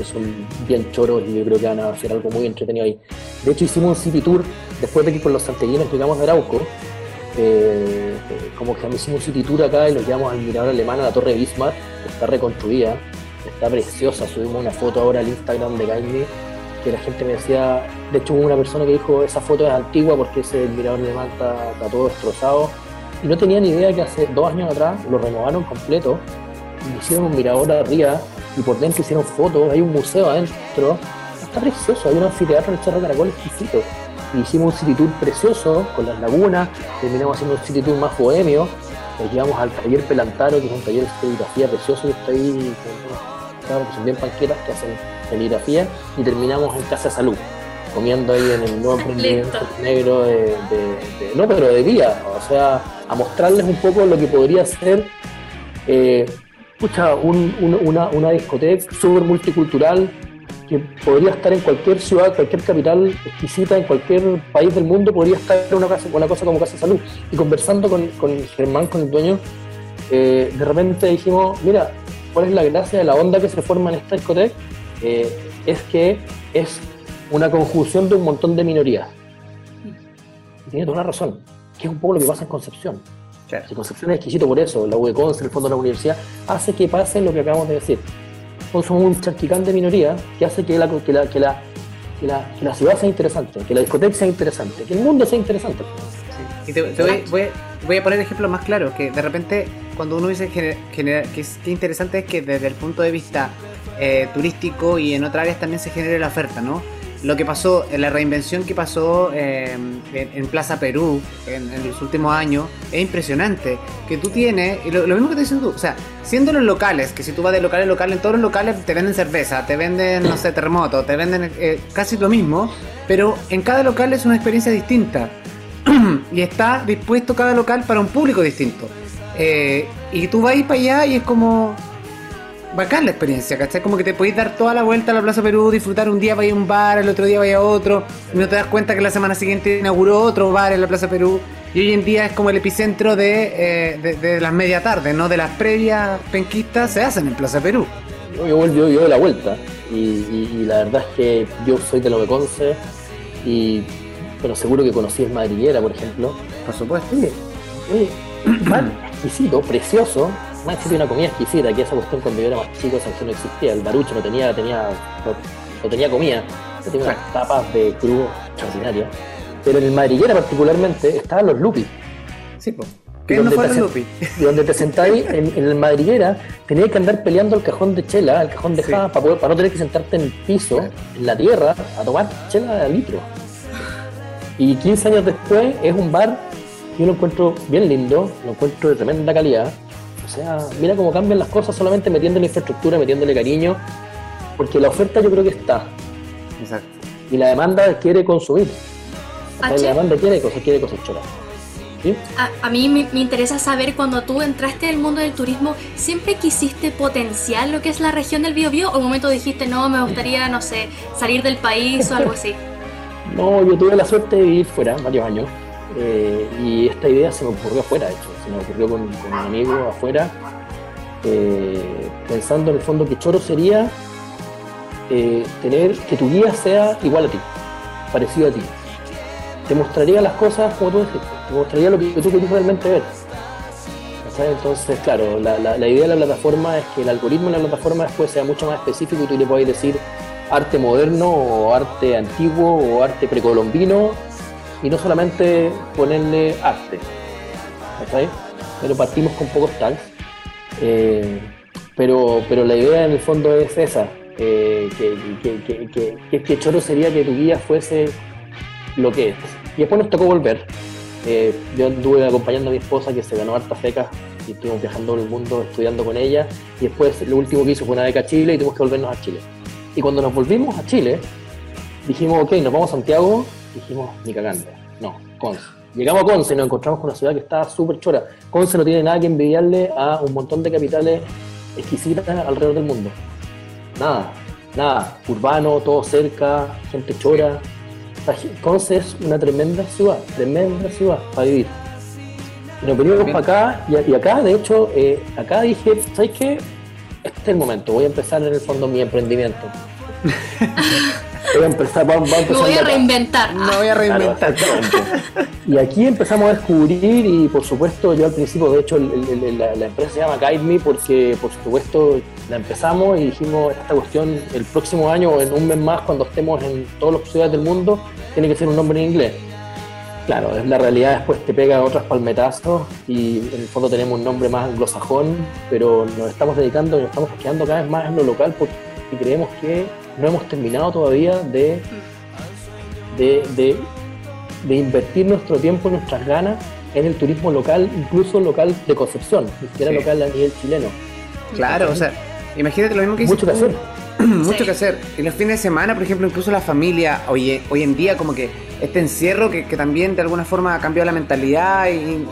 Speaker 3: que son bien choros y yo creo que van a hacer algo muy entretenido ahí. De hecho, hicimos un city tour después de que con los santellinos llegamos de Arauco. Eh, como que hicimos un city tour acá y nos llevamos al mirador alemán a la Torre Bismarck, que está reconstruida, está preciosa. Subimos una foto ahora al Instagram de Gaimi que la gente me decía, de hecho hubo una persona que dijo esa foto es antigua porque ese mirador alemán está, está todo destrozado. Y no tenía ni idea que hace dos años atrás lo renovaron completo y hicieron un mirador arriba y por dentro hicieron fotos, hay un museo adentro, está precioso, hay un anfiteatro en el Cerro Caracol exquisito. Y hicimos un city tour precioso con las lagunas, terminamos haciendo un city tour más bohemio, nos llevamos al taller Pelantaro, que es un taller de fotografía precioso que está ahí, que son bien panquetas que hacen caligrafía, y terminamos en Casa Salud, comiendo ahí en el nuevo emprendimiento negro de, no, pero de día, o sea, a mostrarles un poco lo que podría ser eh, escucha, una, una discoteca súper multicultural que podría estar en cualquier ciudad, cualquier capital exquisita, en cualquier país del mundo, podría estar una, una cosa como Casa Salud. Y conversando con, con Germán, con el dueño, eh, de repente dijimos, mira, ¿cuál es la gracia de la onda que se forma en esta discoteca? Eh, es que es una conjunción de un montón de minorías. Y tiene toda la razón, que es un poco lo que pasa en Concepción. Si Concepción es exquisito por eso, la UECONS, el fondo de la universidad, hace que pase lo que acabamos de decir. Somos un charquicán de minoría que hace que la, que la, que la, que la, ciudad sea interesante, que la discoteca sea interesante, que el mundo sea interesante.
Speaker 1: Y te, voy, voy, a poner ejemplos más claros, que de repente cuando uno dice que, es, que interesante es que desde el punto de vista eh, turístico y en otras áreas también se genere la oferta, ¿no? Lo que pasó, la reinvención que pasó em, en, Plaza Perú en, los últimos años es impresionante. Que tú tienes, y lo, mismo que te dicen tú, o sea, siendo los locales, que si tú vas de locales a locales, en todos los locales te venden cerveza, te venden, no sé, terremoto, te venden eh, casi lo mismo, pero en cada local es una experiencia distinta. y está dispuesto cada local para un público distinto. Eh, y tú vas para allá y es como, bacán la experiencia, ¿cachai? Como que te podéis dar toda la vuelta a la Plaza Perú, disfrutar un día vaya a un bar, el otro día vaya a otro, y no te das cuenta que la semana siguiente inauguró otro bar en la Plaza Perú. Y hoy en día es como el epicentro de, eh, de, las media tarde, ¿no? De las previas penquistas se hacen en Plaza Perú.
Speaker 3: Yo, yo, yo, yo de la vuelta, y, la verdad es que yo soy de lo que Conce, y pero seguro que conocí el Madriguera, por ejemplo.
Speaker 1: Por supuesto.
Speaker 3: Oye, oye, exquisito, precioso, más tiene una comida exquisita, que esa cuestión cuando yo era más chico esa no existía, el barucho no tenía, tenía, no, tenía comida, tenía unas tapas de crudo extraordinarias. Pero en el madriguera particularmente estaban los lupis.
Speaker 1: Sí, pues.
Speaker 3: y donde, te, donde te sentáis en, en, el madriguera, tenías que andar peleando el cajón de chela, el cajón de java, para, para no tener que sentarte en el piso, en la tierra, a tomar chela de litro. Y 15 años después es un bar que yo lo encuentro bien lindo, lo encuentro de tremenda calidad. O sea, mira cómo cambian las cosas solamente metiéndole infraestructura, metiéndole cariño, porque la oferta yo creo que está. Exacto. Y la demanda quiere consumir. la demanda quiere cosas, quiere cosas choras.
Speaker 2: A, mí me, interesa saber cuando tú entraste al mundo del turismo, ¿siempre quisiste potenciar lo que es la región del Biobío o un momento dijiste, no, me gustaría, no sé, salir del país o algo así?
Speaker 3: No, yo tuve la suerte de vivir fuera varios años eh, y esta idea se me ocurrió afuera, de hecho, se me ocurrió con, un amigo afuera, eh, pensando en el fondo que choro sería eh, tener que tu guía sea igual a ti, parecido a ti. Te mostraría las cosas como tú dijiste, te mostraría lo que tú querías realmente ver. Entonces, claro, la, la, idea de la plataforma es que el algoritmo de la plataforma después sea mucho más específico y tú le puedas decir arte moderno o arte antiguo o arte precolombino y no solamente ponerle arte. Pero partimos con pocos tags. Eh, pero, pero la idea en el fondo es esa, eh, que, que, que, choro sería que tu guía fuese lo que es. Y después nos tocó volver. Eh, yo anduve acompañando a mi esposa que se ganó harta feca y estuvimos viajando por el mundo estudiando con ella. Y después lo último que hizo fue una beca a Chile y tuvimos que volvernos a Chile. Y cuando nos volvimos a Chile, dijimos, ok, nos vamos a Santiago, dijimos, ni cagando, no, Conce. Llegamos a Conce y nos encontramos con una ciudad que está súper chora. Conce no tiene nada que envidiarle a un montón de capitales exquisitas alrededor del mundo. Nada, nada. Urbano, todo cerca, gente chora. Conce es una tremenda ciudad, tremenda ciudad para vivir. Y nos venimos para acá, y, acá, de hecho, eh, acá dije, ¿sabes qué? este es el momento, voy a empezar en el fondo mi emprendimiento.
Speaker 2: voy a empezar, vamos, a voy a reinventar.
Speaker 1: No voy a reinventar.
Speaker 3: y aquí empezamos a descubrir y por supuesto yo al principio, de hecho la, empresa se llama Guide Me porque por supuesto la empezamos y dijimos esta cuestión el próximo año o en un mes más cuando estemos en todas las ciudades del mundo tiene que ser un nombre en inglés. Claro, la realidad después te pega otras palmetazos y en el fondo tenemos un nombre más anglosajón, pero nos estamos dedicando y nos estamos quedando cada vez más en lo local porque creemos que no hemos terminado todavía de, de, invertir nuestro tiempo y nuestras ganas en el turismo local, incluso local de Concepción, ni siquiera local a nivel chileno.
Speaker 1: Claro, o sea, imagínate lo mismo que
Speaker 3: Mucho que hacer.
Speaker 1: Mucho que hacer. En los fines de semana, por ejemplo, incluso la familia, hoy, hoy en día como que este encierro que, también de alguna forma ha cambiado la mentalidad y,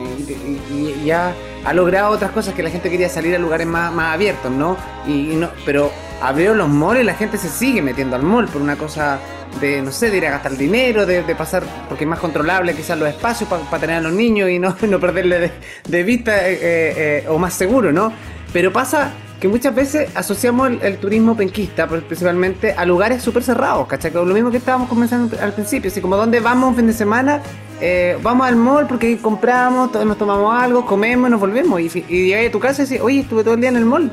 Speaker 1: ya ha logrado otras cosas que la gente quería salir a lugares más, abiertos, ¿no? Y, no pero abrió los malls y la gente se sigue metiendo al mall por una cosa de, no sé, de ir a gastar dinero, de, pasar, porque es más controlable quizás los espacios para tener a los niños y no, no perderle de, vista eh, eh, eh, o más seguro, ¿no? Pero pasa que muchas veces asociamos el, turismo penquista, principalmente, a lugares súper cerrados, ¿cachai? Lo mismo que estábamos comenzando al principio, así como ¿dónde vamos un fin de semana, eh, vamos al mall porque compramos, nos tomamos algo, comemos, nos volvemos, y, y llegas a tu casa y dices, oye, estuve todo el día en el mall.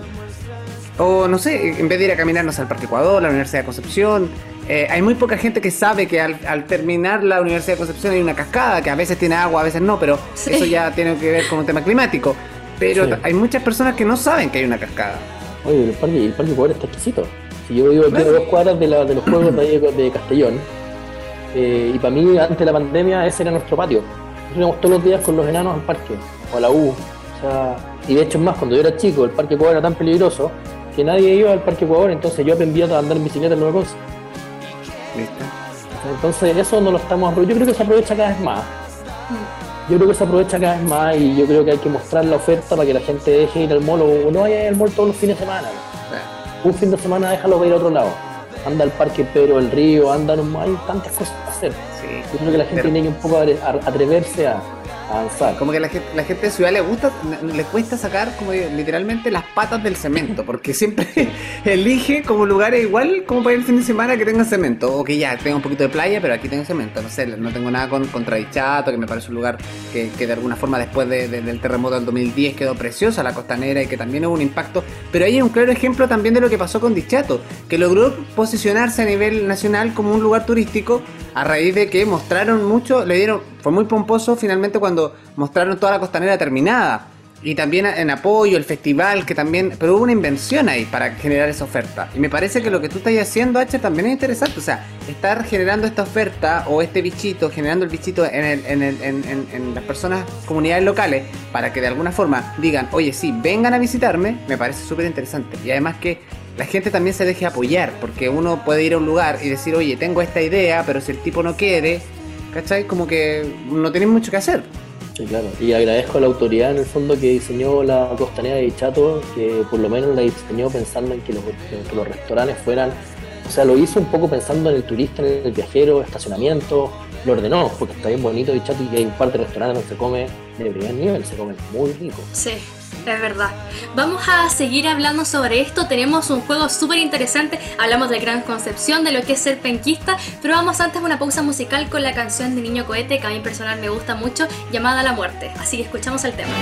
Speaker 1: O no sé, en vez de ir a caminarnos al Parque Ecuador, la Universidad de Concepción, eh, hay muy poca gente que sabe que al, terminar la Universidad de Concepción hay una cascada, que a veces tiene agua, a veces no, pero eso ya tiene que ver con un tema climático. Pero hay muchas personas que no saben que hay una cascada.
Speaker 3: Oye, el parque, el parque Ecuador está exquisito. Si yo vivo aquí a dos cuadras de, de los juegos de, Castellón, eh, y para mí, antes de la pandemia, ese era nuestro patio. Nosotros íbamos todos los días con los enanos al parque, o a la U. O sea, y de hecho es más, cuando yo era chico, el parque Ecuador era tan peligroso que nadie iba al parque Ecuador, entonces yo aprendí a andar en bicicleta en Nueva Conce. Entonces eso no lo estamos Yo creo que se aprovecha cada vez más yo creo que se aprovecha cada vez más y yo creo que hay que mostrar la oferta para que la gente deje ir al mall o no vaya al mall todos los fines de semana. Un fin de semana déjalo ir a otro lado. Anda al Parque Pedro del Río, anda, hay tantas cosas para hacer. yo creo que la gente tiene que un poco atreverse a,
Speaker 1: Como que la gente, la gente de ciudad le gusta, le cuesta sacar como literalmente las patas del cemento, porque siempre elige como lugares igual como para ir el fin de semana que tenga cemento, o que ya tenga un poquito de playa, pero aquí tengo cemento, no sé, no tengo nada con, contra Dichato, que me parece un lugar que, de alguna forma después del terremoto del 2010 quedó preciosa, la costanera, y que también hubo un impacto, pero ahí hay un claro ejemplo también de lo que pasó con Dichato, que logró posicionarse a nivel nacional como un lugar turístico a raíz de que mostraron mucho, le dieron Fue muy pomposo finalmente cuando mostraron toda la costanera terminada y también en apoyo, el festival, que también, pero hubo una invención ahí para generar esa oferta. Y me parece que lo que tú estás haciendo, H, también es interesante. O sea, estar generando esta oferta o este bichito, generando el bichito en, el, en, el, en, en, las personas, comunidades locales, para que de alguna forma digan, oye, sí, vengan a visitarme, me parece súper interesante. Y además que la gente también se deje apoyar, porque uno puede ir a un lugar y decir, oye, tengo esta idea, pero si el tipo no quiere, ¿cachai? Como que no tienen mucho que hacer.
Speaker 3: Sí, claro. Y agradezco a la autoridad en el fondo que diseñó la costanera de Chato, que por lo menos la diseñó pensando en que los, los restaurantes fueran, o sea, lo hizo un poco pensando en el turista, en el viajero, estacionamiento, lo ordenó, porque está bien bonito Chato y hay un par de restaurantes donde se come de primer nivel, se come muy rico.
Speaker 5: Sí. Es verdad. Vamos a seguir hablando sobre esto. Tenemos un juego súper interesante. Hablamos de Gran Concepción, de lo que es ser penquista. Pero vamos antes a una pausa musical con la canción de Niño Cohete, que a mí personal me gusta mucho, llamada La Muerte. Así que escuchamos el tema.